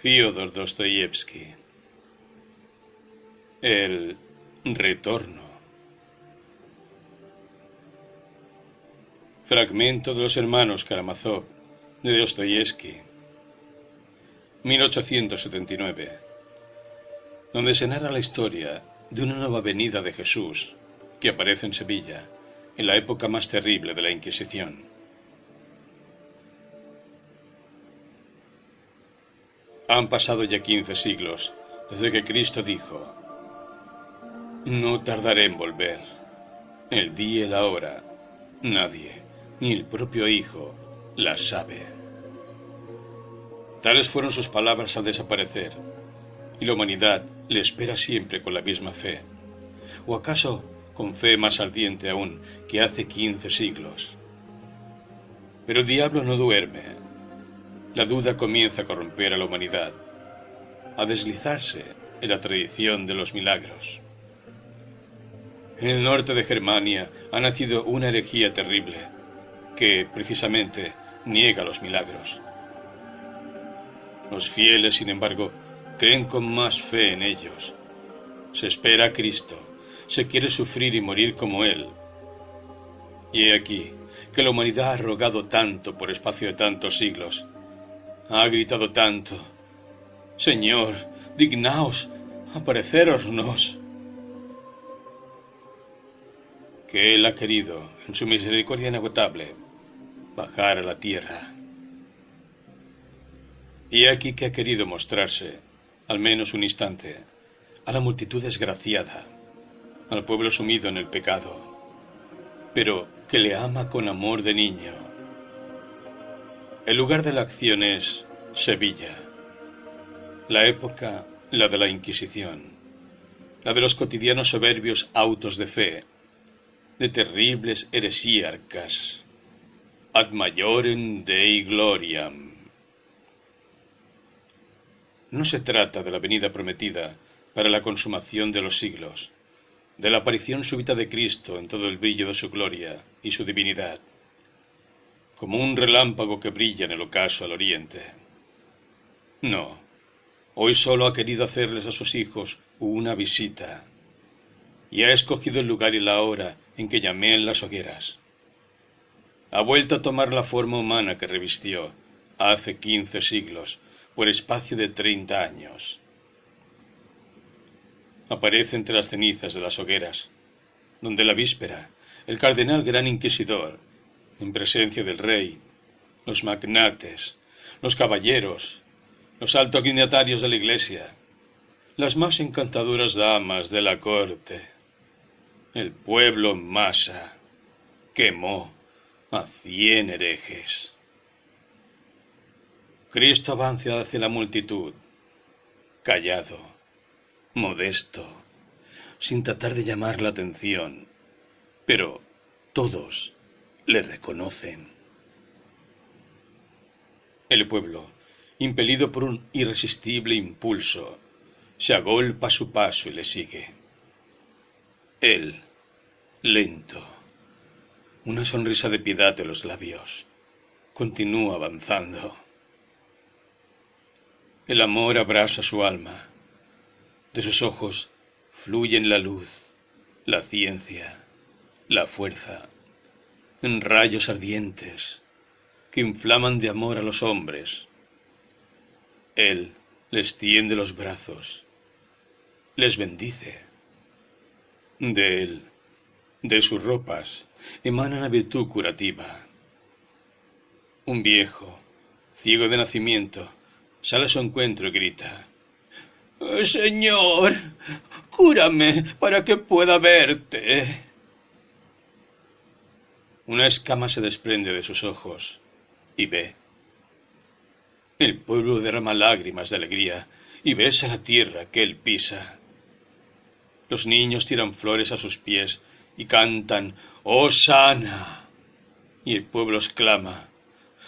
Fyodor Dostoyevsky. El retorno. Fragmento de los hermanos Karamazov de Dostoyevsky. 1879. Donde se narra la historia de una nueva venida de Jesús que aparece en Sevilla en la época más terrible de la Inquisición. Han pasado ya quince siglos desde que Cristo dijo, no tardaré en volver. El día y la hora, nadie, ni el propio Hijo, las sabe. Tales fueron sus palabras al desaparecer, y la humanidad le espera siempre con la misma fe. ¿O acaso con fe más ardiente aún que hace quince siglos? Pero el diablo no duerme la duda comienza a corromper a la humanidad, a deslizarse en la tradición de los milagros. En el norte de Germania ha nacido una herejía terrible que, precisamente, niega los milagros. Los fieles, sin embargo, creen con más fe en ellos. Se espera a Cristo, se quiere sufrir y morir como Él. Y he aquí que la humanidad ha rogado tanto por espacio de tantos siglos, ha gritado tanto. Señor, dignaos, aparecerosnos. Que Él ha querido, en su misericordia inagotable, bajar a la tierra. Y aquí que ha querido mostrarse, al menos un instante, a la multitud desgraciada, al pueblo sumido en el pecado, pero que le ama con amor de niño el lugar de la acción es Sevilla. La época, la de la Inquisición. La de los cotidianos soberbios autos de fe, de terribles heresíarcas. Ad majorem Dei gloriam. No se trata de la venida prometida para la consumación de los siglos, de la aparición súbita de Cristo en todo el brillo de su gloria y su divinidad como un relámpago que brilla en el ocaso al oriente. No, hoy solo ha querido hacerles a sus hijos una visita, y ha escogido el lugar y la hora en que llamé en las hogueras. Ha vuelto a tomar la forma humana que revistió hace quince siglos, por espacio de treinta años. Aparece entre las cenizas de las hogueras, donde la víspera el cardenal gran inquisidor en presencia del rey, los magnates, los caballeros, los altos dignatarios de la iglesia, las más encantadoras damas de la corte, el pueblo en masa, quemó a cien herejes. Cristo avanza hacia la multitud, callado, modesto, sin tratar de llamar la atención, pero todos le reconocen. El pueblo, impelido por un irresistible impulso, se agolpa su paso y le sigue. Él, lento, una sonrisa de piedad de los labios, continúa avanzando. El amor abrasa su alma. De sus ojos fluyen la luz, la ciencia, la fuerza, en rayos ardientes que inflaman de amor a los hombres. Él les tiende los brazos, les bendice. De él, de sus ropas, emana la virtud curativa. Un viejo, ciego de nacimiento, sale a su encuentro y grita. Señor, cúrame para que pueda verte. Una escama se desprende de sus ojos y ve. El pueblo derrama lágrimas de alegría y besa la tierra que él pisa. Los niños tiran flores a sus pies y cantan ¡Oh sana! Y el pueblo exclama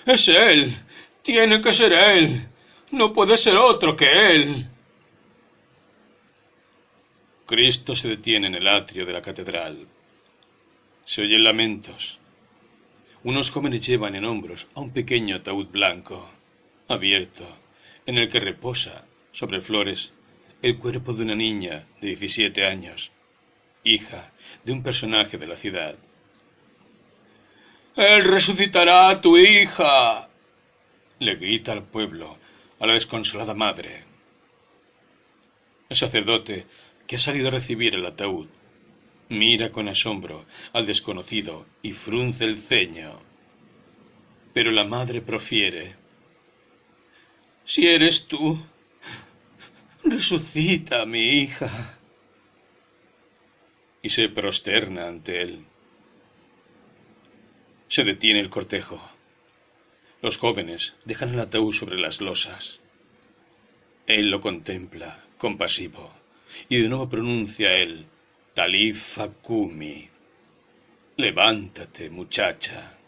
¡Es él! ¡Tiene que ser él! ¡No puede ser otro que él! Cristo se detiene en el atrio de la catedral. Se oyen lamentos. Unos jóvenes llevan en hombros a un pequeño ataúd blanco, abierto, en el que reposa sobre flores el cuerpo de una niña de 17 años, hija de un personaje de la ciudad. Él resucitará a tu hija, le grita al pueblo, a la desconsolada madre. El sacerdote, que ha salido a recibir el ataúd, mira con asombro al desconocido y frunce el ceño. Pero la madre profiere. Si eres tú, resucita mi hija. Y se prosterna ante él. Se detiene el cortejo. Los jóvenes dejan el ataúd sobre las losas. Él lo contempla, compasivo, y de nuevo pronuncia él, Talifa Kumi. Levántate, muchacha.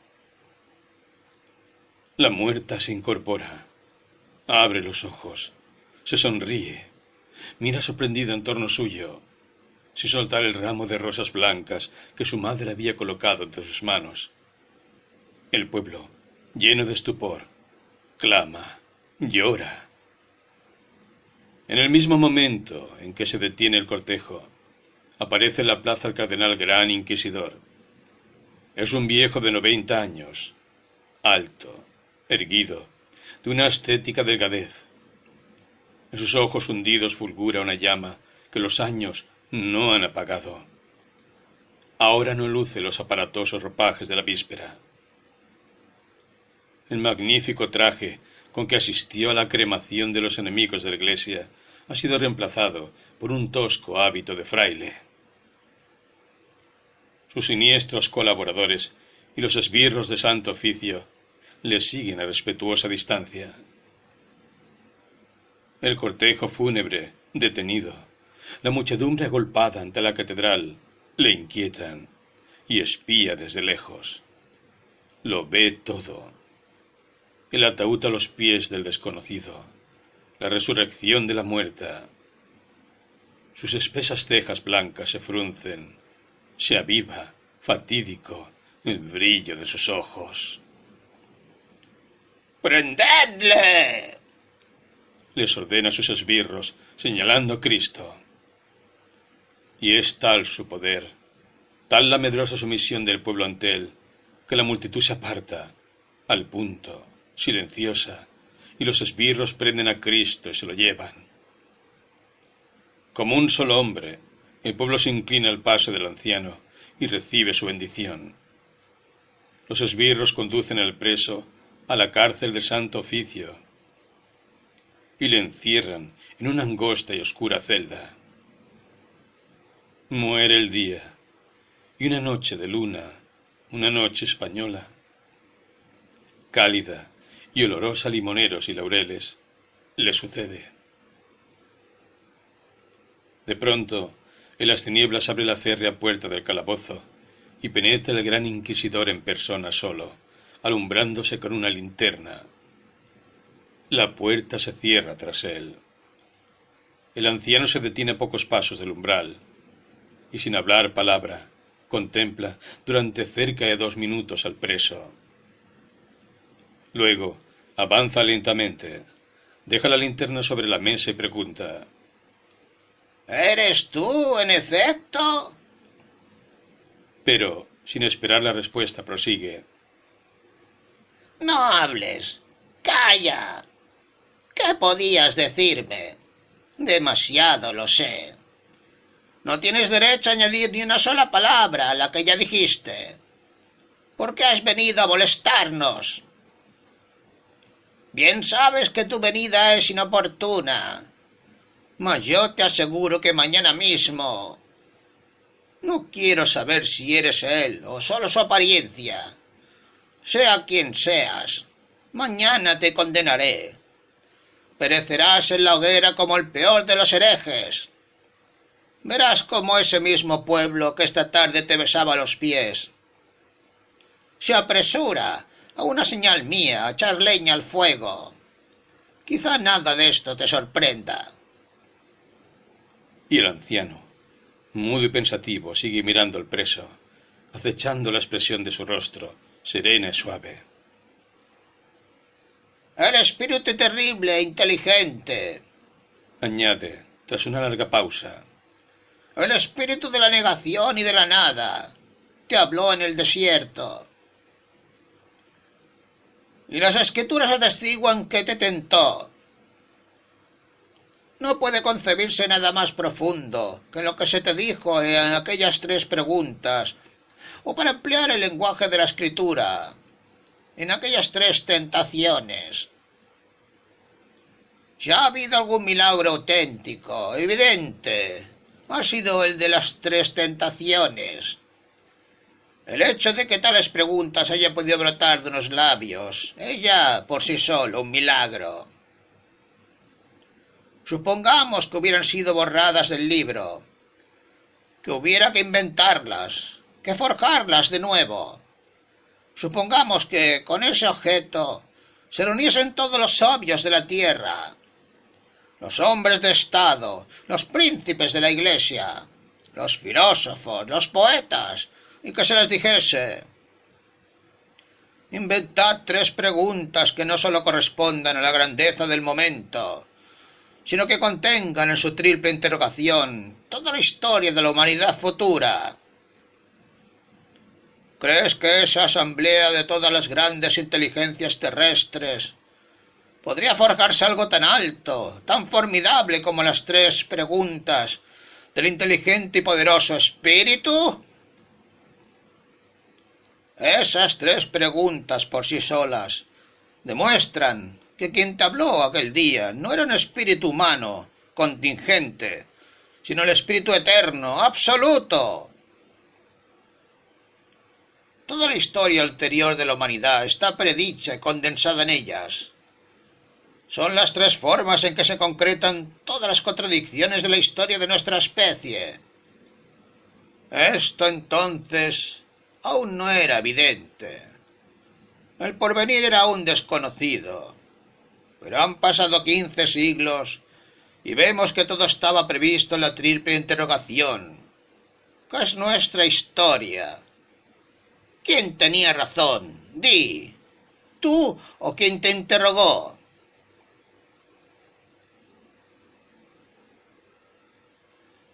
La muerta se incorpora, abre los ojos, se sonríe, mira sorprendida en torno suyo, sin soltar el ramo de rosas blancas que su madre había colocado entre sus manos. El pueblo, lleno de estupor, clama, llora. En el mismo momento en que se detiene el cortejo, aparece en la plaza el cardenal Gran Inquisidor. Es un viejo de noventa años, alto, erguido, de una estética delgadez. En sus ojos hundidos fulgura una llama que los años no han apagado. Ahora no luce los aparatosos ropajes de la víspera. El magnífico traje con que asistió a la cremación de los enemigos de la Iglesia ha sido reemplazado por un tosco hábito de fraile. Sus siniestros colaboradores y los esbirros de santo oficio le siguen a respetuosa distancia. El cortejo fúnebre, detenido, la muchedumbre agolpada ante la catedral, le inquietan y espía desde lejos. Lo ve todo el ataúd a los pies del desconocido, la resurrección de la muerta. Sus espesas cejas blancas se fruncen, se aviva, fatídico, el brillo de sus ojos. ¡Prendedle! les ordena sus esbirros, señalando a Cristo. Y es tal su poder, tal la medrosa sumisión del pueblo ante él, que la multitud se aparta, al punto, silenciosa, y los esbirros prenden a Cristo y se lo llevan. Como un solo hombre, el pueblo se inclina al paso del anciano y recibe su bendición. Los esbirros conducen al preso a la cárcel de santo oficio y le encierran en una angosta y oscura celda. Muere el día y una noche de luna, una noche española, cálida y olorosa limoneros y laureles, le sucede. De pronto, en las tinieblas abre la férrea puerta del calabozo y penetra el gran inquisidor en persona solo, alumbrándose con una linterna. La puerta se cierra tras él. El anciano se detiene a pocos pasos del umbral y sin hablar palabra contempla durante cerca de dos minutos al preso. Luego, Avanza lentamente. Deja la linterna sobre la mesa y pregunta. ¿Eres tú, en efecto? Pero, sin esperar la respuesta, prosigue. No hables. Calla. ¿Qué podías decirme? Demasiado lo sé. No tienes derecho a añadir ni una sola palabra a la que ya dijiste. ¿Por qué has venido a molestarnos? Bien sabes que tu venida es inoportuna. Mas yo te aseguro que mañana mismo... No quiero saber si eres él o solo su apariencia. Sea quien seas, mañana te condenaré. Perecerás en la hoguera como el peor de los herejes. Verás como ese mismo pueblo que esta tarde te besaba los pies se apresura a una señal mía, a echar leña al fuego. Quizá nada de esto te sorprenda. Y el anciano, mudo y pensativo, sigue mirando al preso, acechando la expresión de su rostro, serena y suave. El espíritu terrible e inteligente, añade, tras una larga pausa. El espíritu de la negación y de la nada, te habló en el desierto. Y las escrituras atestiguan que te tentó. No puede concebirse nada más profundo que lo que se te dijo en aquellas tres preguntas, o para emplear el lenguaje de la escritura, en aquellas tres tentaciones. Si ha habido algún milagro auténtico, evidente, ha sido el de las tres tentaciones. El hecho de que tales preguntas hayan podido brotar de unos labios ella por sí solo un milagro. Supongamos que hubieran sido borradas del libro, que hubiera que inventarlas, que forjarlas de nuevo. Supongamos que con ese objeto se reuniesen todos los sabios de la tierra, los hombres de Estado, los príncipes de la Iglesia, los filósofos, los poetas, y que se les dijese Inventad tres preguntas que no sólo correspondan a la grandeza del momento, sino que contengan en su triple interrogación toda la historia de la humanidad futura. ¿Crees que esa asamblea de todas las grandes inteligencias terrestres podría forjarse algo tan alto, tan formidable como las tres preguntas del inteligente y poderoso espíritu? Esas tres preguntas por sí solas demuestran que quien te habló aquel día no era un espíritu humano, contingente, sino el espíritu eterno, absoluto. Toda la historia ulterior de la humanidad está predicha y condensada en ellas. Son las tres formas en que se concretan todas las contradicciones de la historia de nuestra especie. Esto entonces aún no era evidente. El porvenir era aún desconocido. Pero han pasado quince siglos y vemos que todo estaba previsto en la triple interrogación. ¿Qué es nuestra historia? ¿Quién tenía razón? Di. ¿Tú o quién te interrogó?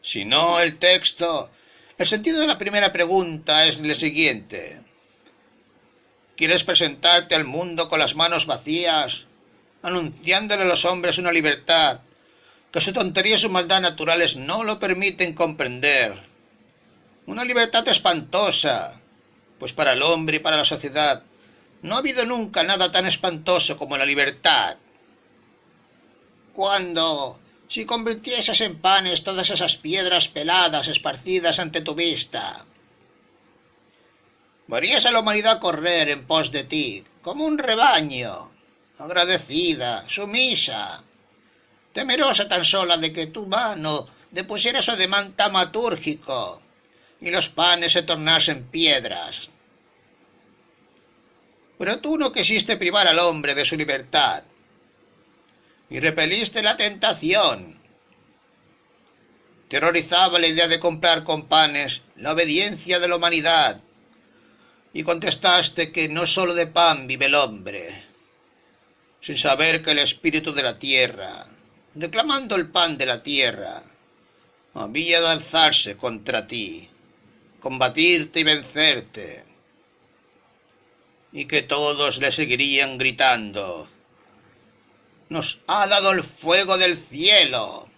Si no, el texto el sentido de la primera pregunta es el siguiente. ¿Quieres presentarte al mundo con las manos vacías, anunciándole a los hombres una libertad que su tontería y su maldad naturales no lo permiten comprender? Una libertad espantosa, pues para el hombre y para la sociedad no ha habido nunca nada tan espantoso como la libertad. Cuando si convirtieses en panes todas esas piedras peladas esparcidas ante tu vista. Verías a la humanidad correr en pos de ti, como un rebaño, agradecida, sumisa, temerosa tan sola de que tu mano depusiera su ademán tamatúrgico y los panes se tornasen piedras. Pero tú no quisiste privar al hombre de su libertad, y repeliste la tentación. Terrorizaba la idea de comprar con panes la obediencia de la humanidad, y contestaste que no sólo de pan vive el hombre, sin saber que el espíritu de la tierra, reclamando el pan de la tierra, había de alzarse contra ti, combatirte y vencerte, y que todos le seguirían gritando, nos ha dado el fuego del cielo.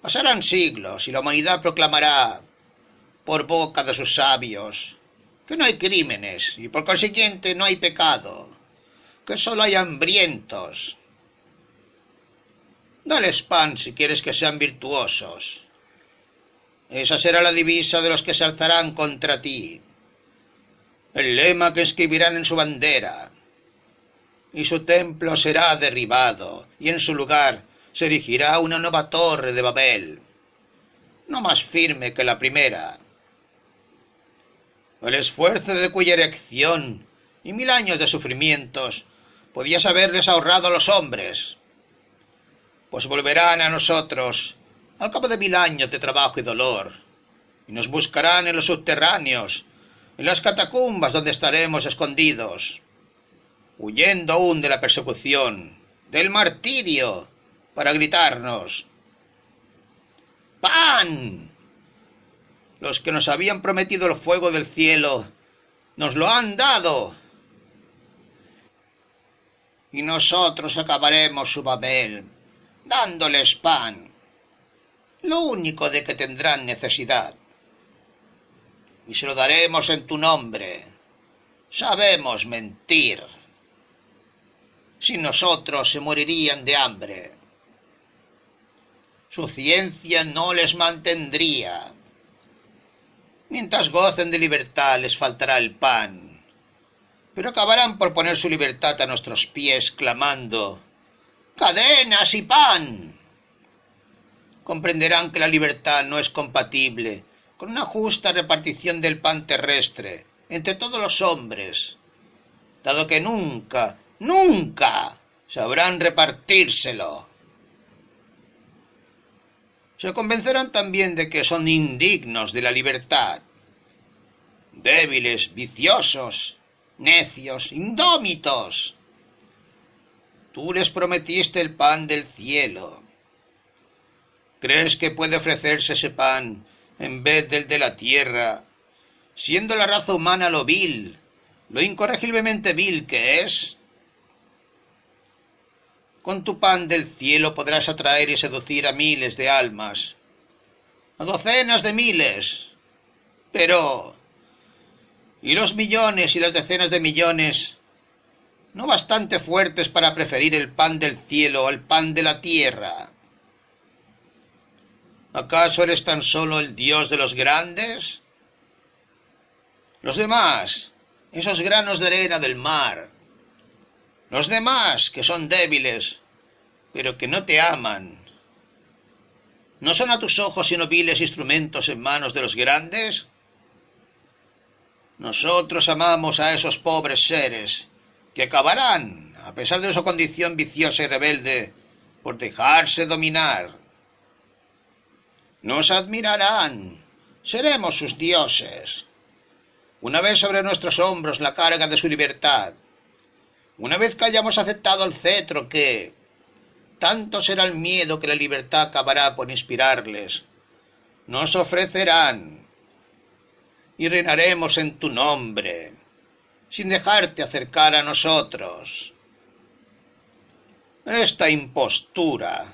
Pasarán siglos y la humanidad proclamará por boca de sus sabios que no hay crímenes y por consiguiente no hay pecado, que solo hay hambrientos. Dales pan si quieres que sean virtuosos. Esa será la divisa de los que se alzarán contra ti, el lema que escribirán en su bandera y su templo será derribado, y en su lugar se erigirá una nueva torre de Babel, no más firme que la primera. El esfuerzo de cuya erección y mil años de sufrimientos podías haberles ahorrado a los hombres, pues volverán a nosotros al cabo de mil años de trabajo y dolor, y nos buscarán en los subterráneos, en las catacumbas donde estaremos escondidos huyendo aún de la persecución, del martirio, para gritarnos, ¡Pan! Los que nos habían prometido el fuego del cielo, nos lo han dado. Y nosotros acabaremos su Babel, dándoles pan, lo único de que tendrán necesidad. Y se lo daremos en tu nombre. Sabemos mentir. Sin nosotros se morirían de hambre. Su ciencia no les mantendría. Mientras gocen de libertad les faltará el pan, pero acabarán por poner su libertad a nuestros pies clamando ¡Cadenas y pan! Comprenderán que la libertad no es compatible con una justa repartición del pan terrestre entre todos los hombres, dado que nunca, nunca sabrán repartírselo. Se convencerán también de que son indignos de la libertad, débiles, viciosos, necios, indómitos. Tú les prometiste el pan del cielo. ¿Crees que puede ofrecerse ese pan en vez del de la tierra, siendo la raza humana lo vil, lo incorregiblemente vil que es? Con tu pan del cielo podrás atraer y seducir a miles de almas, a docenas de miles. Pero... ¿Y los millones y las decenas de millones? ¿No bastante fuertes para preferir el pan del cielo al pan de la tierra? ¿Acaso eres tan solo el Dios de los grandes? Los demás, esos granos de arena del mar, los demás, que son débiles, pero que no te aman, ¿no son a tus ojos sino viles instrumentos en manos de los grandes? Nosotros amamos a esos pobres seres, que acabarán, a pesar de su condición viciosa y rebelde, por dejarse dominar. Nos admirarán, seremos sus dioses. Una vez sobre nuestros hombros la carga de su libertad, una vez que hayamos aceptado el cetro que, tanto será el miedo que la libertad acabará por inspirarles, nos ofrecerán y reinaremos en tu nombre, sin dejarte acercar a nosotros. Esta impostura,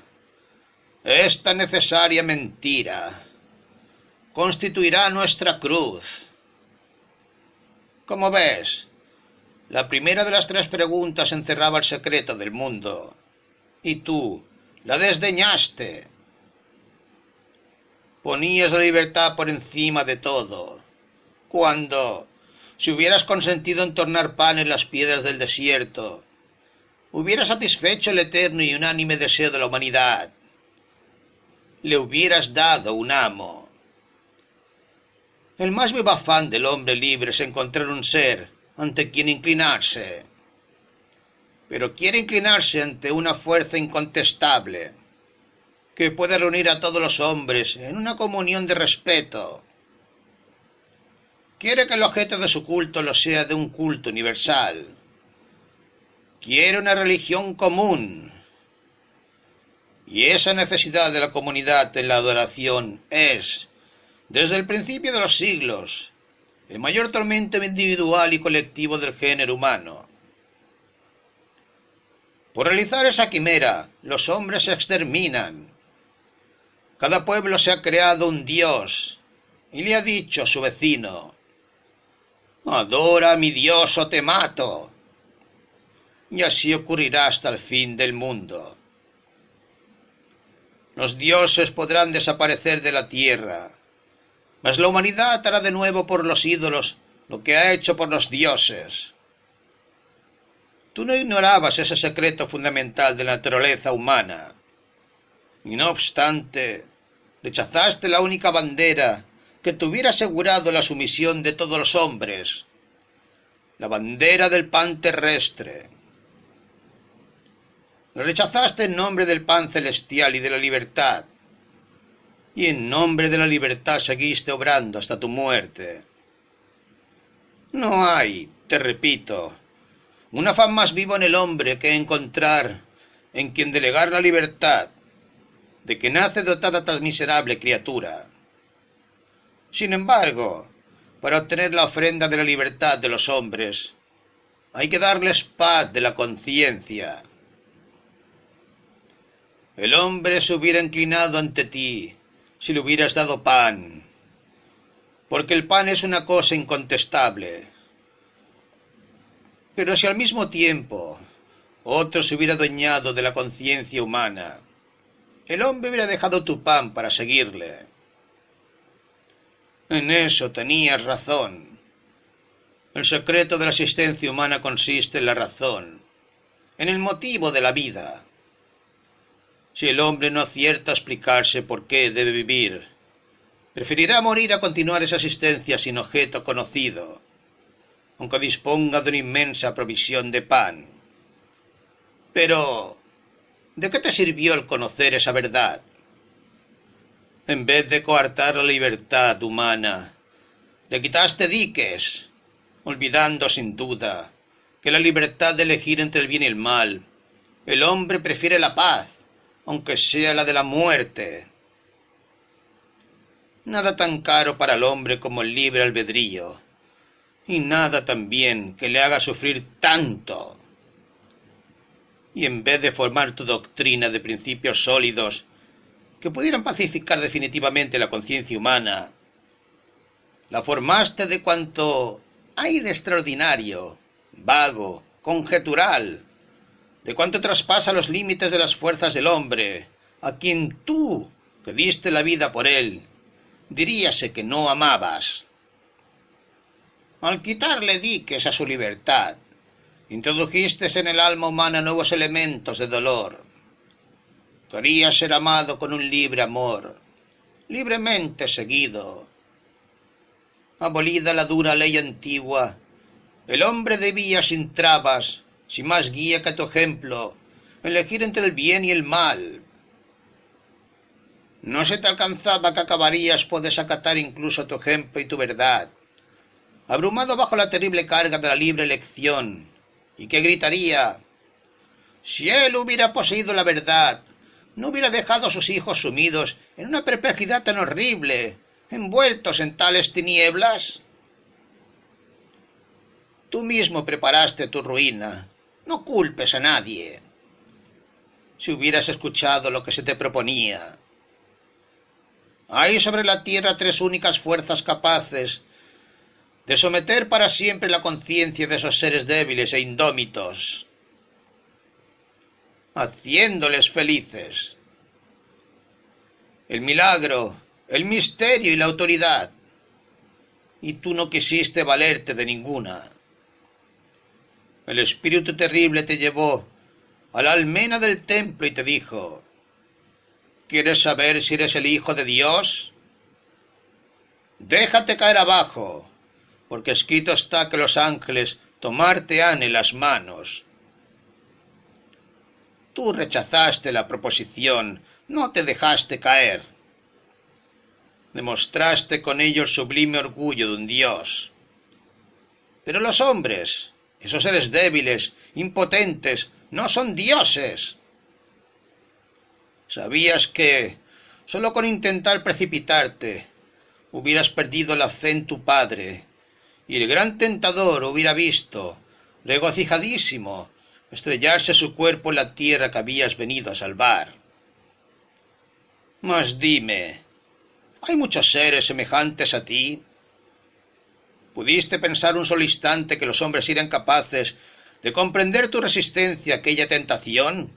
esta necesaria mentira, constituirá nuestra cruz. Como ves, la primera de las tres preguntas encerraba el secreto del mundo. Y tú la desdeñaste. Ponías la libertad por encima de todo. Cuando, si hubieras consentido en tornar pan en las piedras del desierto, hubieras satisfecho el eterno y unánime deseo de la humanidad. Le hubieras dado un amo. El más vivo afán del hombre libre es encontrar un ser ante quien inclinarse, pero quiere inclinarse ante una fuerza incontestable que puede reunir a todos los hombres en una comunión de respeto. Quiere que el objeto de su culto lo sea de un culto universal. Quiere una religión común. Y esa necesidad de la comunidad en la adoración es, desde el principio de los siglos, el mayor tormento individual y colectivo del género humano. Por realizar esa quimera, los hombres se exterminan. Cada pueblo se ha creado un dios y le ha dicho a su vecino, Adora a mi dios o te mato. Y así ocurrirá hasta el fin del mundo. Los dioses podrán desaparecer de la tierra, mas la humanidad hará de nuevo por los ídolos lo que ha hecho por los dioses. Tú no ignorabas ese secreto fundamental de la naturaleza humana. Y no obstante, rechazaste la única bandera que te hubiera asegurado la sumisión de todos los hombres, la bandera del pan terrestre. Lo rechazaste en nombre del pan celestial y de la libertad, y en nombre de la libertad seguiste obrando hasta tu muerte. No hay, te repito, un afán más vivo en el hombre que encontrar en quien delegar la libertad de que nace dotada tan miserable criatura. Sin embargo, para obtener la ofrenda de la libertad de los hombres, hay que darles paz de la conciencia. El hombre se hubiera inclinado ante ti si le hubieras dado pan, porque el pan es una cosa incontestable. Pero si al mismo tiempo otro se hubiera adueñado de la conciencia humana, el hombre hubiera dejado tu pan para seguirle. En eso tenías razón. El secreto de la existencia humana consiste en la razón, en el motivo de la vida. Si el hombre no acierta a explicarse por qué debe vivir, preferirá morir a continuar esa existencia sin objeto conocido, aunque disponga de una inmensa provisión de pan. Pero, ¿de qué te sirvió el conocer esa verdad? En vez de coartar la libertad humana, le quitaste diques, olvidando sin duda que la libertad de elegir entre el bien y el mal, el hombre prefiere la paz aunque sea la de la muerte. Nada tan caro para el hombre como el libre albedrío, y nada tan bien que le haga sufrir tanto. Y en vez de formar tu doctrina de principios sólidos que pudieran pacificar definitivamente la conciencia humana, la formaste de cuanto hay de extraordinario, vago, conjetural, de cuánto traspasa los límites de las fuerzas del hombre, a quien tú, que diste la vida por él, diríase que no amabas. Al quitarle diques a su libertad, introdujiste en el alma humana nuevos elementos de dolor. Quería ser amado con un libre amor, libremente seguido. Abolida la dura ley antigua, el hombre debía sin trabas sin más guía que tu ejemplo, elegir entre el bien y el mal. No se te alcanzaba que acabarías por desacatar incluso tu ejemplo y tu verdad, abrumado bajo la terrible carga de la libre elección, y que gritaría, si él hubiera poseído la verdad, no hubiera dejado a sus hijos sumidos en una perplejidad tan horrible, envueltos en tales tinieblas. Tú mismo preparaste tu ruina, no culpes a nadie. Si hubieras escuchado lo que se te proponía. Hay sobre la tierra tres únicas fuerzas capaces de someter para siempre la conciencia de esos seres débiles e indómitos, haciéndoles felices. El milagro, el misterio y la autoridad. Y tú no quisiste valerte de ninguna. El espíritu terrible te llevó a la almena del templo y te dijo, ¿quieres saber si eres el Hijo de Dios? Déjate caer abajo, porque escrito está que los ángeles tomarte han en las manos. Tú rechazaste la proposición, no te dejaste caer. Demostraste con ello el sublime orgullo de un Dios. Pero los hombres, esos seres débiles, impotentes, no son dioses. Sabías que, solo con intentar precipitarte, hubieras perdido la fe en tu padre, y el gran tentador hubiera visto, regocijadísimo, estrellarse su cuerpo en la tierra que habías venido a salvar. Mas dime, ¿hay muchos seres semejantes a ti? ¿Pudiste pensar un solo instante que los hombres eran capaces de comprender tu resistencia a aquella tentación?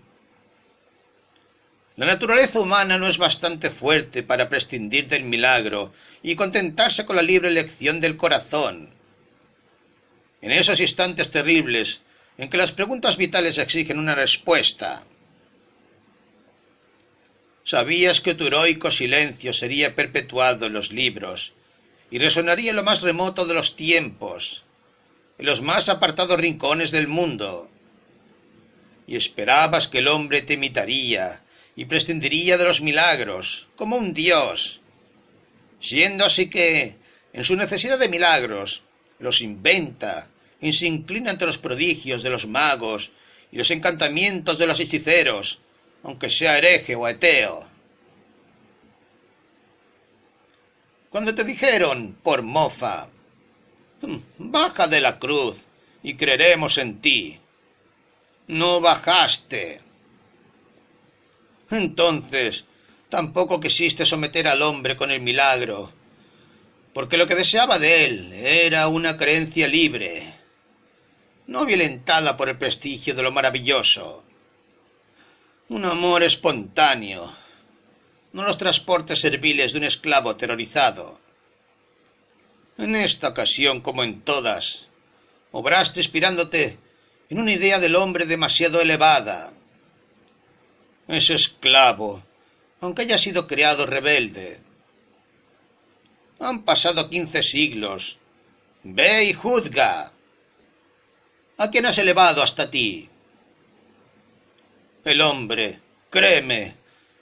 La naturaleza humana no es bastante fuerte para prescindir del milagro y contentarse con la libre elección del corazón. En esos instantes terribles en que las preguntas vitales exigen una respuesta, sabías que tu heroico silencio sería perpetuado en los libros y resonaría en lo más remoto de los tiempos, en los más apartados rincones del mundo. Y esperabas que el hombre te imitaría y prescindiría de los milagros, como un dios, siendo así que, en su necesidad de milagros, los inventa, y se inclina ante los prodigios de los magos y los encantamientos de los hechiceros, aunque sea hereje o ateo. Cuando te dijeron, por mofa, baja de la cruz y creeremos en ti, no bajaste. Entonces, tampoco quisiste someter al hombre con el milagro, porque lo que deseaba de él era una creencia libre, no violentada por el prestigio de lo maravilloso. Un amor espontáneo, no los transportes serviles de un esclavo aterrorizado. En esta ocasión, como en todas, obraste inspirándote en una idea del hombre demasiado elevada. Ese esclavo, aunque haya sido creado rebelde. Han pasado quince siglos. Ve y juzga. ¿A quién has elevado hasta ti? El hombre, créeme,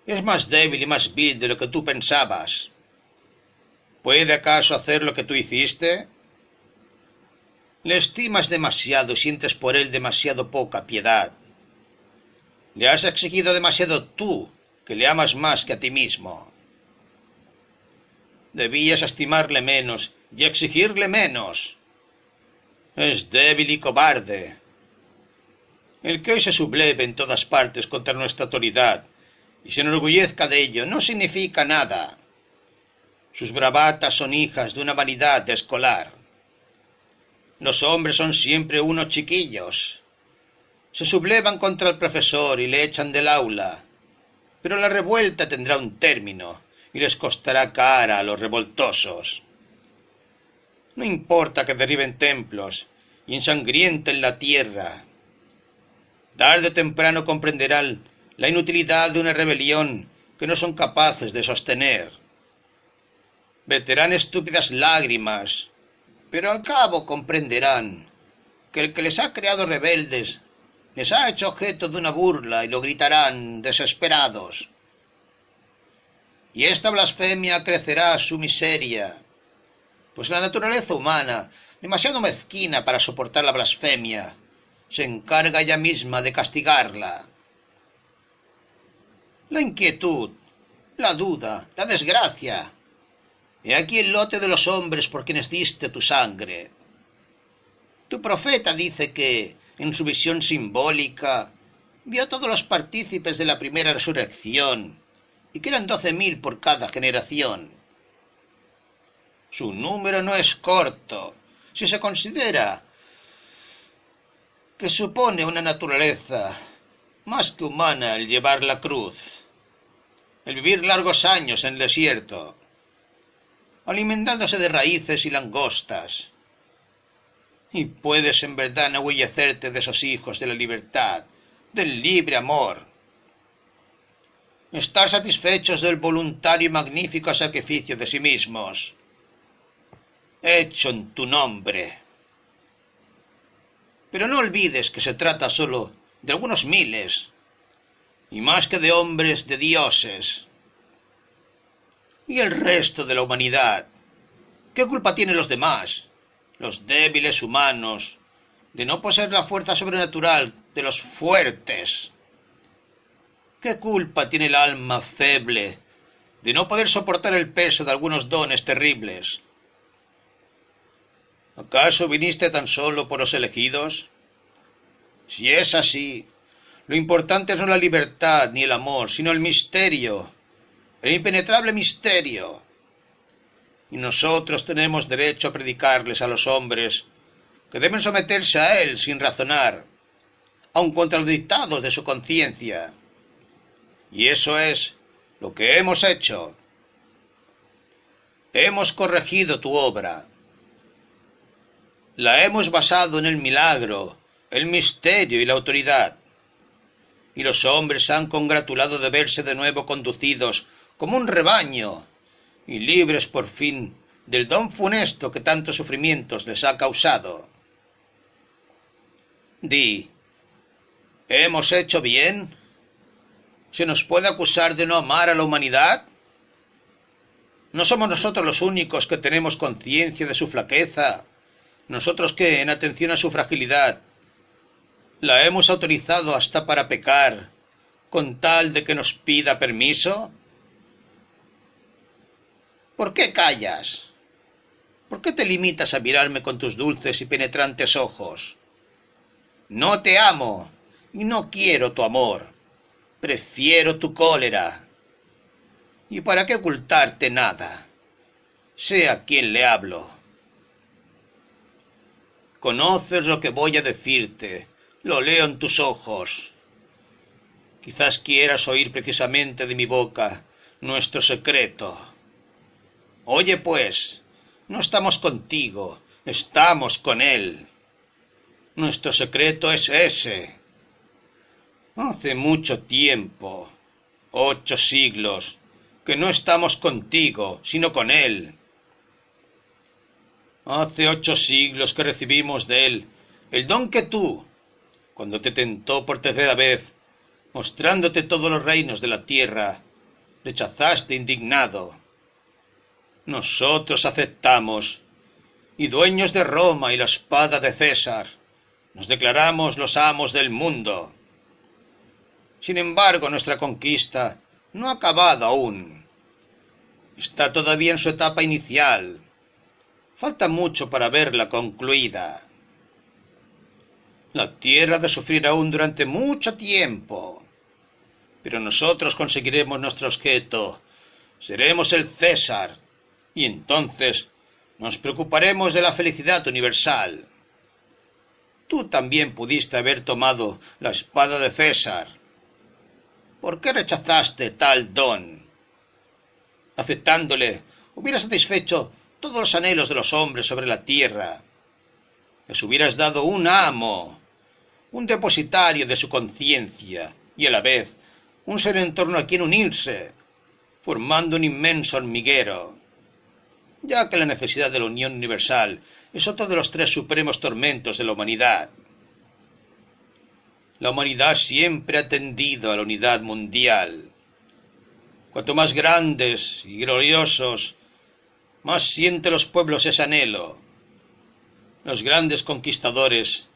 es más débil y más vil de lo que tú pensabas. ¿Puede acaso hacer lo que tú hiciste? Le estimas demasiado y sientes por él demasiado poca piedad. Le has exigido demasiado tú, que le amas más que a ti mismo. Debías estimarle menos y exigirle menos. Es débil y cobarde. El que hoy se subleve en todas partes contra nuestra autoridad y se enorgullezca de ello no significa nada. Sus bravatas son hijas de una vanidad escolar. Los hombres son siempre unos chiquillos. Se sublevan contra el profesor y le echan del aula. Pero la revuelta tendrá un término y les costará cara a los revoltosos. No importa que derriben templos y ensangrienten la tierra. Tarde o temprano comprenderán la inutilidad de una rebelión que no son capaces de sostener. Verterán estúpidas lágrimas, pero al cabo comprenderán que el que les ha creado rebeldes les ha hecho objeto de una burla y lo gritarán desesperados. Y esta blasfemia crecerá su miseria, pues la naturaleza humana, demasiado mezquina para soportar la blasfemia, se encarga ella misma de castigarla la inquietud, la duda, la desgracia. He aquí el lote de los hombres por quienes diste tu sangre. Tu profeta dice que, en su visión simbólica, vio a todos los partícipes de la primera resurrección, y que eran doce mil por cada generación. Su número no es corto, si se considera que supone una naturaleza más que humana el llevar la cruz el vivir largos años en el desierto, alimentándose de raíces y langostas. Y puedes en verdad enorgullecerte de esos hijos de la libertad, del libre amor. Estar satisfechos del voluntario y magnífico sacrificio de sí mismos, hecho en tu nombre. Pero no olvides que se trata solo de algunos miles y más que de hombres, de dioses. ¿Y el resto de la humanidad? ¿Qué culpa tienen los demás, los débiles humanos, de no poseer la fuerza sobrenatural de los fuertes? ¿Qué culpa tiene el alma feble de no poder soportar el peso de algunos dones terribles? ¿Acaso viniste tan solo por los elegidos? Si es así, lo importante no es la libertad ni el amor, sino el misterio, el impenetrable misterio. Y nosotros tenemos derecho a predicarles a los hombres que deben someterse a él sin razonar, aun contra los dictados de su conciencia. Y eso es lo que hemos hecho. Hemos corregido tu obra. La hemos basado en el milagro, el misterio y la autoridad y los hombres se han congratulado de verse de nuevo conducidos como un rebaño y libres por fin del don funesto que tantos sufrimientos les ha causado. Di, ¿hemos hecho bien? ¿Se nos puede acusar de no amar a la humanidad? ¿No somos nosotros los únicos que tenemos conciencia de su flaqueza Nosotros que, en atención a su fragilidad, la hemos autorizado hasta para pecar, con tal de que nos pida permiso? ¿Por qué callas? ¿Por qué te limitas a mirarme con tus dulces y penetrantes ojos? No te amo y no quiero tu amor. Prefiero tu cólera. ¿Y para qué ocultarte nada? Sé a quién le hablo. Conoces lo que voy a decirte, lo leo en tus ojos. Quizás quieras oír precisamente de mi boca nuestro secreto. Oye, pues, no estamos contigo, estamos con él. Nuestro secreto es ese. Hace mucho tiempo, ocho siglos, que no estamos contigo, sino con él. Hace ocho siglos que recibimos de él el don que tú, cuando te tentó por tercera vez, mostrándote todos los reinos de la tierra, rechazaste indignado. Nosotros aceptamos, y dueños de Roma y la espada de César, nos declaramos los amos del mundo. Sin embargo, nuestra conquista no ha acabado aún. Está todavía en su etapa inicial. Falta mucho para verla concluida. La tierra ha de sufrir aún durante mucho tiempo. Pero nosotros conseguiremos nuestro objeto. Seremos el César. Y entonces nos preocuparemos de la felicidad universal. Tú también pudiste haber tomado la espada de César. ¿Por qué rechazaste tal don? Aceptándole, hubiera satisfecho todos los anhelos de los hombres sobre la tierra. Les hubieras dado un amo, un depositario de su conciencia y a la vez un ser en torno a quien unirse, formando un inmenso hormiguero, ya que la necesidad de la unión universal es otro de los tres supremos tormentos de la humanidad. La humanidad siempre ha tendido a la unidad mundial. Cuanto más grandes y gloriosos, más sienten los pueblos ese anhelo. Los grandes conquistadores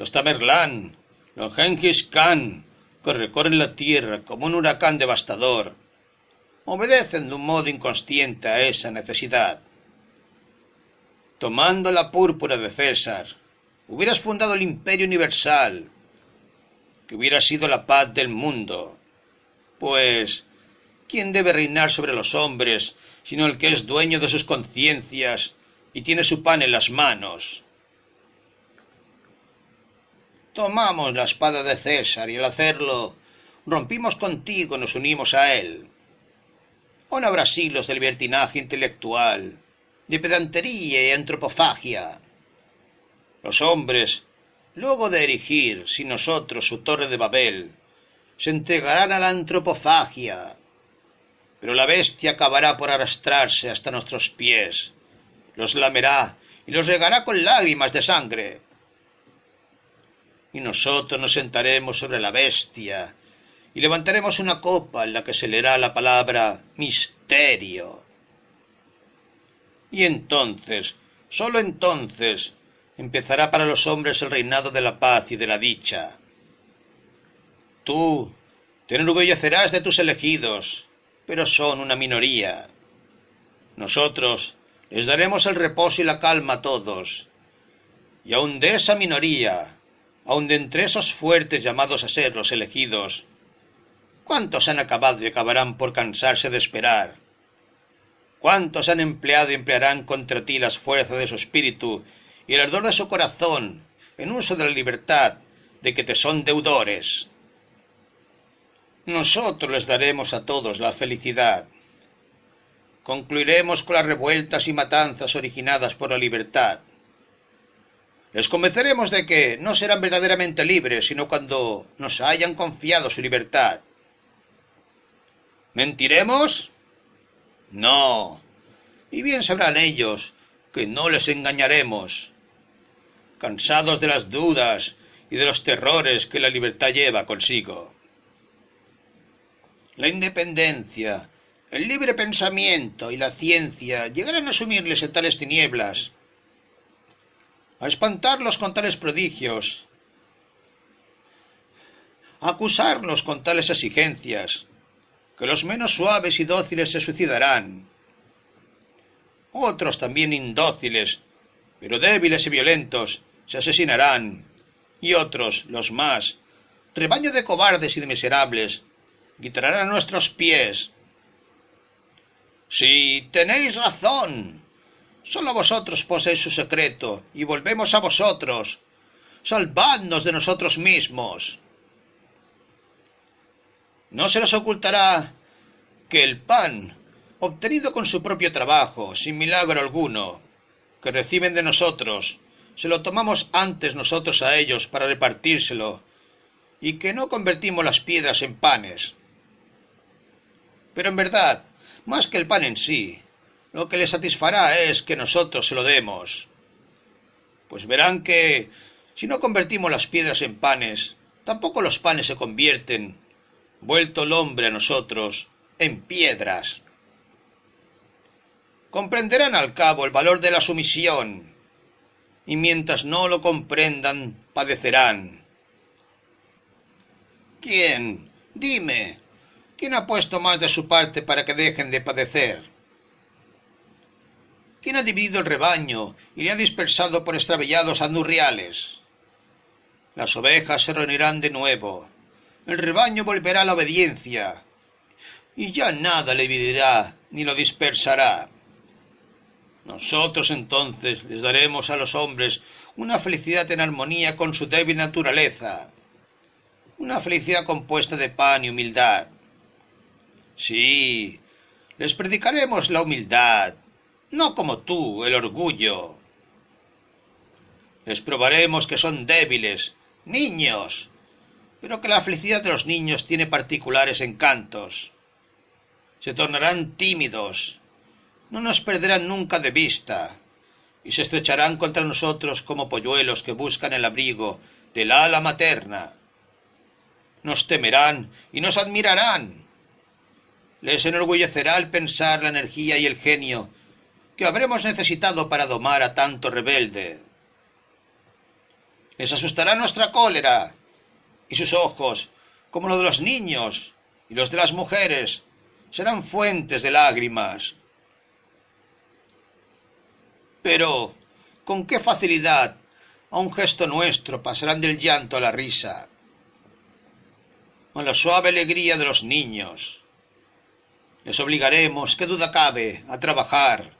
los Tamerlán, los Genghis Khan, que recorren la tierra como un huracán devastador, obedecen de un modo inconsciente a esa necesidad. Tomando la púrpura de César, hubieras fundado el imperio universal, que hubiera sido la paz del mundo, pues ¿quién debe reinar sobre los hombres sino el que es dueño de sus conciencias y tiene su pan en las manos? Tomamos la espada de César y al hacerlo rompimos contigo, nos unimos a él. ¿O no habrá siglos de libertinaje intelectual, de pedantería y antropofagia? Los hombres, luego de erigir, sin nosotros, su torre de Babel, se entregarán a la antropofagia, pero la bestia acabará por arrastrarse hasta nuestros pies, los lamerá y los regará con lágrimas de sangre y nosotros nos sentaremos sobre la bestia y levantaremos una copa en la que se leerá la palabra misterio. Y entonces, sólo entonces, empezará para los hombres el reinado de la paz y de la dicha. Tú te enorgullecerás de tus elegidos, pero son una minoría. Nosotros les daremos el reposo y la calma a todos, y aun de esa minoría aun de entre esos fuertes llamados a ser los elegidos, ¿cuántos han acabado y acabarán por cansarse de esperar? ¿Cuántos han empleado y emplearán contra ti las fuerzas de su espíritu y el ardor de su corazón en uso de la libertad de que te son deudores? Nosotros les daremos a todos la felicidad. Concluiremos con las revueltas y matanzas originadas por la libertad les convenceremos de que no serán verdaderamente libres, sino cuando nos hayan confiado su libertad. ¿Mentiremos? No. Y bien sabrán ellos que no les engañaremos. Cansados de las dudas y de los terrores que la libertad lleva consigo. La independencia, el libre pensamiento y la ciencia llegarán a asumirles en tales tinieblas a espantarlos con tales prodigios, a acusarnos con tales exigencias, que los menos suaves y dóciles se suicidarán. Otros también indóciles, pero débiles y violentos, se asesinarán, y otros, los más, rebaño de cobardes y de miserables, quitarán a nuestros pies. Sí, tenéis razón. Solo vosotros poseéis su secreto, y volvemos a vosotros. Salvadnos de nosotros mismos. No se nos ocultará que el pan, obtenido con su propio trabajo, sin milagro alguno, que reciben de nosotros, se lo tomamos antes nosotros a ellos para repartírselo, y que no convertimos las piedras en panes. Pero en verdad, más que el pan en sí, lo que les satisfará es que nosotros se lo demos. Pues verán que, si no convertimos las piedras en panes, tampoco los panes se convierten, vuelto el hombre a nosotros, en piedras. Comprenderán al cabo el valor de la sumisión, y mientras no lo comprendan, padecerán. ¿Quién? Dime, ¿quién ha puesto más de su parte para que dejen de padecer? ¿Quién ha dividido el rebaño y le ha dispersado por extraviados andurriales? Las ovejas se reunirán de nuevo, el rebaño volverá a la obediencia, y ya nada le dividirá ni lo dispersará. Nosotros entonces les daremos a los hombres una felicidad en armonía con su débil naturaleza, una felicidad compuesta de pan y humildad. Sí, les predicaremos la humildad, no como tú, el orgullo. Les probaremos que son débiles, niños, pero que la felicidad de los niños tiene particulares encantos. Se tornarán tímidos, no nos perderán nunca de vista, y se estrecharán contra nosotros como polluelos que buscan el abrigo del ala materna. Nos temerán y nos admirarán. Les enorgullecerá el pensar la energía y el genio que habremos necesitado para domar a tanto rebelde. Les asustará nuestra cólera, y sus ojos, como los de los niños y los de las mujeres, serán fuentes de lágrimas. Pero, ¿con qué facilidad a un gesto nuestro pasarán del llanto a la risa? Con la suave alegría de los niños. Les obligaremos, qué duda cabe, a trabajar,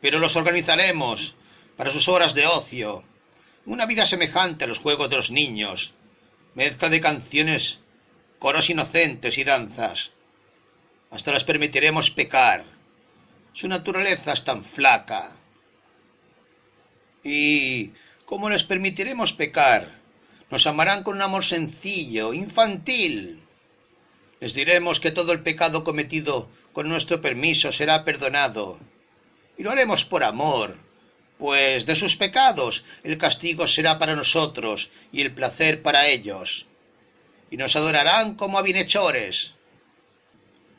pero los organizaremos para sus horas de ocio, una vida semejante a los juegos de los niños, mezcla de canciones, coros inocentes y danzas. Hasta les permitiremos pecar. Su naturaleza es tan flaca. Y como les permitiremos pecar, nos amarán con un amor sencillo, infantil. Les diremos que todo el pecado cometido con nuestro permiso será perdonado y lo haremos por amor, pues de sus pecados el castigo será para nosotros y el placer para ellos. Y nos adorarán como a bienhechores.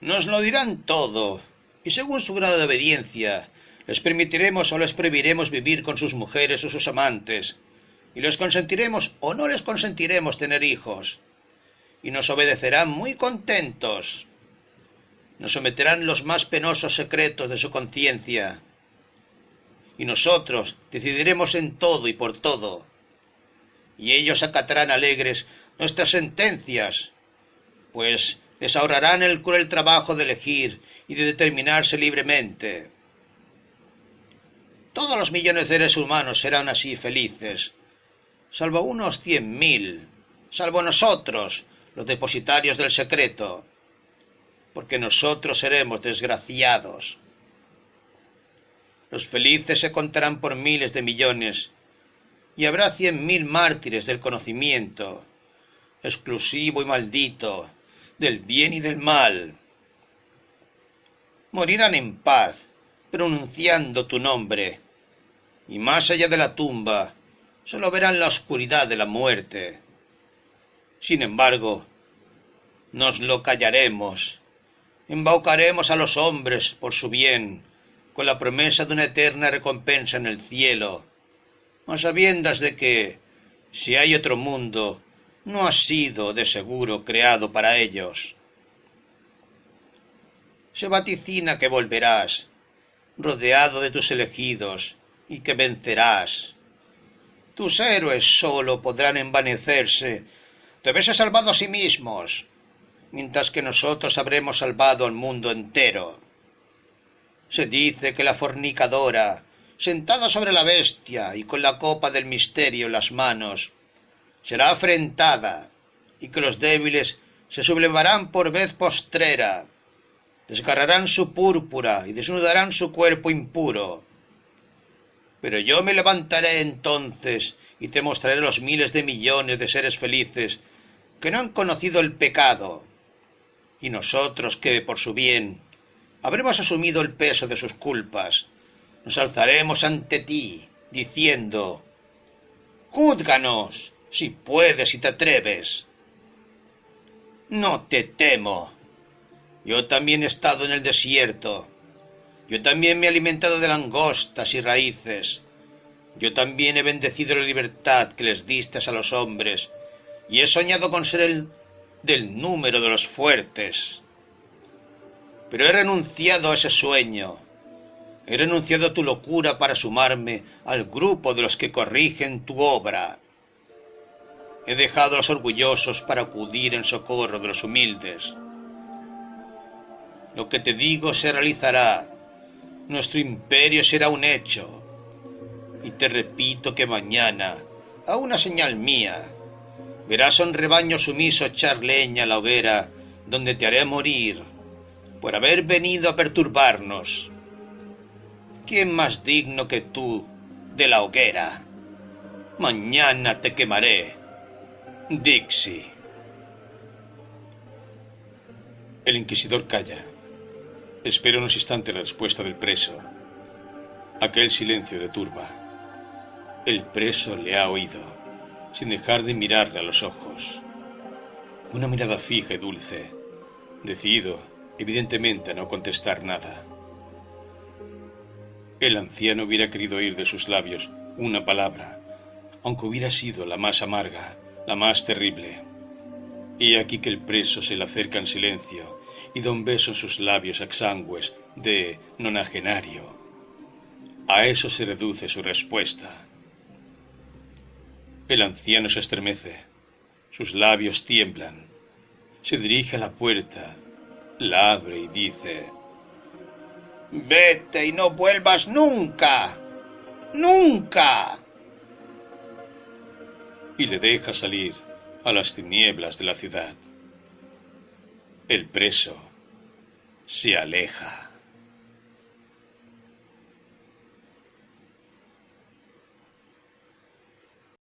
Nos lo dirán todo, y según su grado de obediencia, les permitiremos o les prohibiremos vivir con sus mujeres o sus amantes, y les consentiremos o no les consentiremos tener hijos, y nos obedecerán muy contentos nos someterán los más penosos secretos de su conciencia. Y nosotros decidiremos en todo y por todo. Y ellos acatarán alegres nuestras sentencias, pues les ahorrarán el cruel trabajo de elegir y de determinarse libremente. Todos los millones de seres humanos serán así felices, salvo unos cien mil, salvo nosotros, los depositarios del secreto porque nosotros seremos desgraciados. Los felices se contarán por miles de millones, y habrá cien mil mártires del conocimiento, exclusivo y maldito, del bien y del mal. Morirán en paz, pronunciando tu nombre, y más allá de la tumba, solo verán la oscuridad de la muerte. Sin embargo, nos lo callaremos embaucaremos a los hombres por su bien, con la promesa de una eterna recompensa en el cielo, a sabiendas de que, si hay otro mundo, no ha sido de seguro creado para ellos. Se vaticina que volverás, rodeado de tus elegidos, y que vencerás. Tus héroes solo podrán envanecerse de haberse salvado a sí mismos, mientras que nosotros habremos salvado al mundo entero. Se dice que la fornicadora, sentada sobre la bestia y con la copa del misterio en las manos, será afrentada y que los débiles se sublevarán por vez postrera, desgarrarán su púrpura y desnudarán su cuerpo impuro. Pero yo me levantaré entonces y te mostraré los miles de millones de seres felices que no han conocido el pecado, y nosotros que, por su bien, habremos asumido el peso de sus culpas, nos alzaremos ante ti, diciendo, Júzganos, si puedes y te atreves. No te temo. Yo también he estado en el desierto. Yo también me he alimentado de langostas y raíces. Yo también he bendecido la libertad que les diste a los hombres, y he soñado con ser el del número de los fuertes pero he renunciado a ese sueño. He renunciado a tu locura para sumarme al grupo de los que corrigen tu obra. He dejado a los orgullosos para acudir en socorro de los humildes. Lo que te digo se realizará. Nuestro imperio será un hecho. Y te repito que mañana, a una señal mía, verás a un rebaño sumiso echar leña a la hoguera donde te haré morir por haber venido a perturbarnos. ¿Quién más digno que tú de la hoguera? Mañana te quemaré. Dixie. El inquisidor calla. Espera unos instantes la respuesta del preso. Aquel silencio de turba. El preso le ha oído, sin dejar de mirarle a los ojos. Una mirada fija y dulce, decidido evidentemente a no contestar nada. El anciano hubiera querido oír de sus labios una palabra, aunque hubiera sido la más amarga, la más terrible. Y aquí que el preso se le acerca en silencio y da un beso en sus labios exangües de nonagenario. A eso se reduce su respuesta. El anciano se estremece, sus labios tiemblan, se dirige a la puerta la abre y dice, Vete y no vuelvas nunca, nunca. Y le deja salir a las tinieblas de la ciudad. El preso se aleja.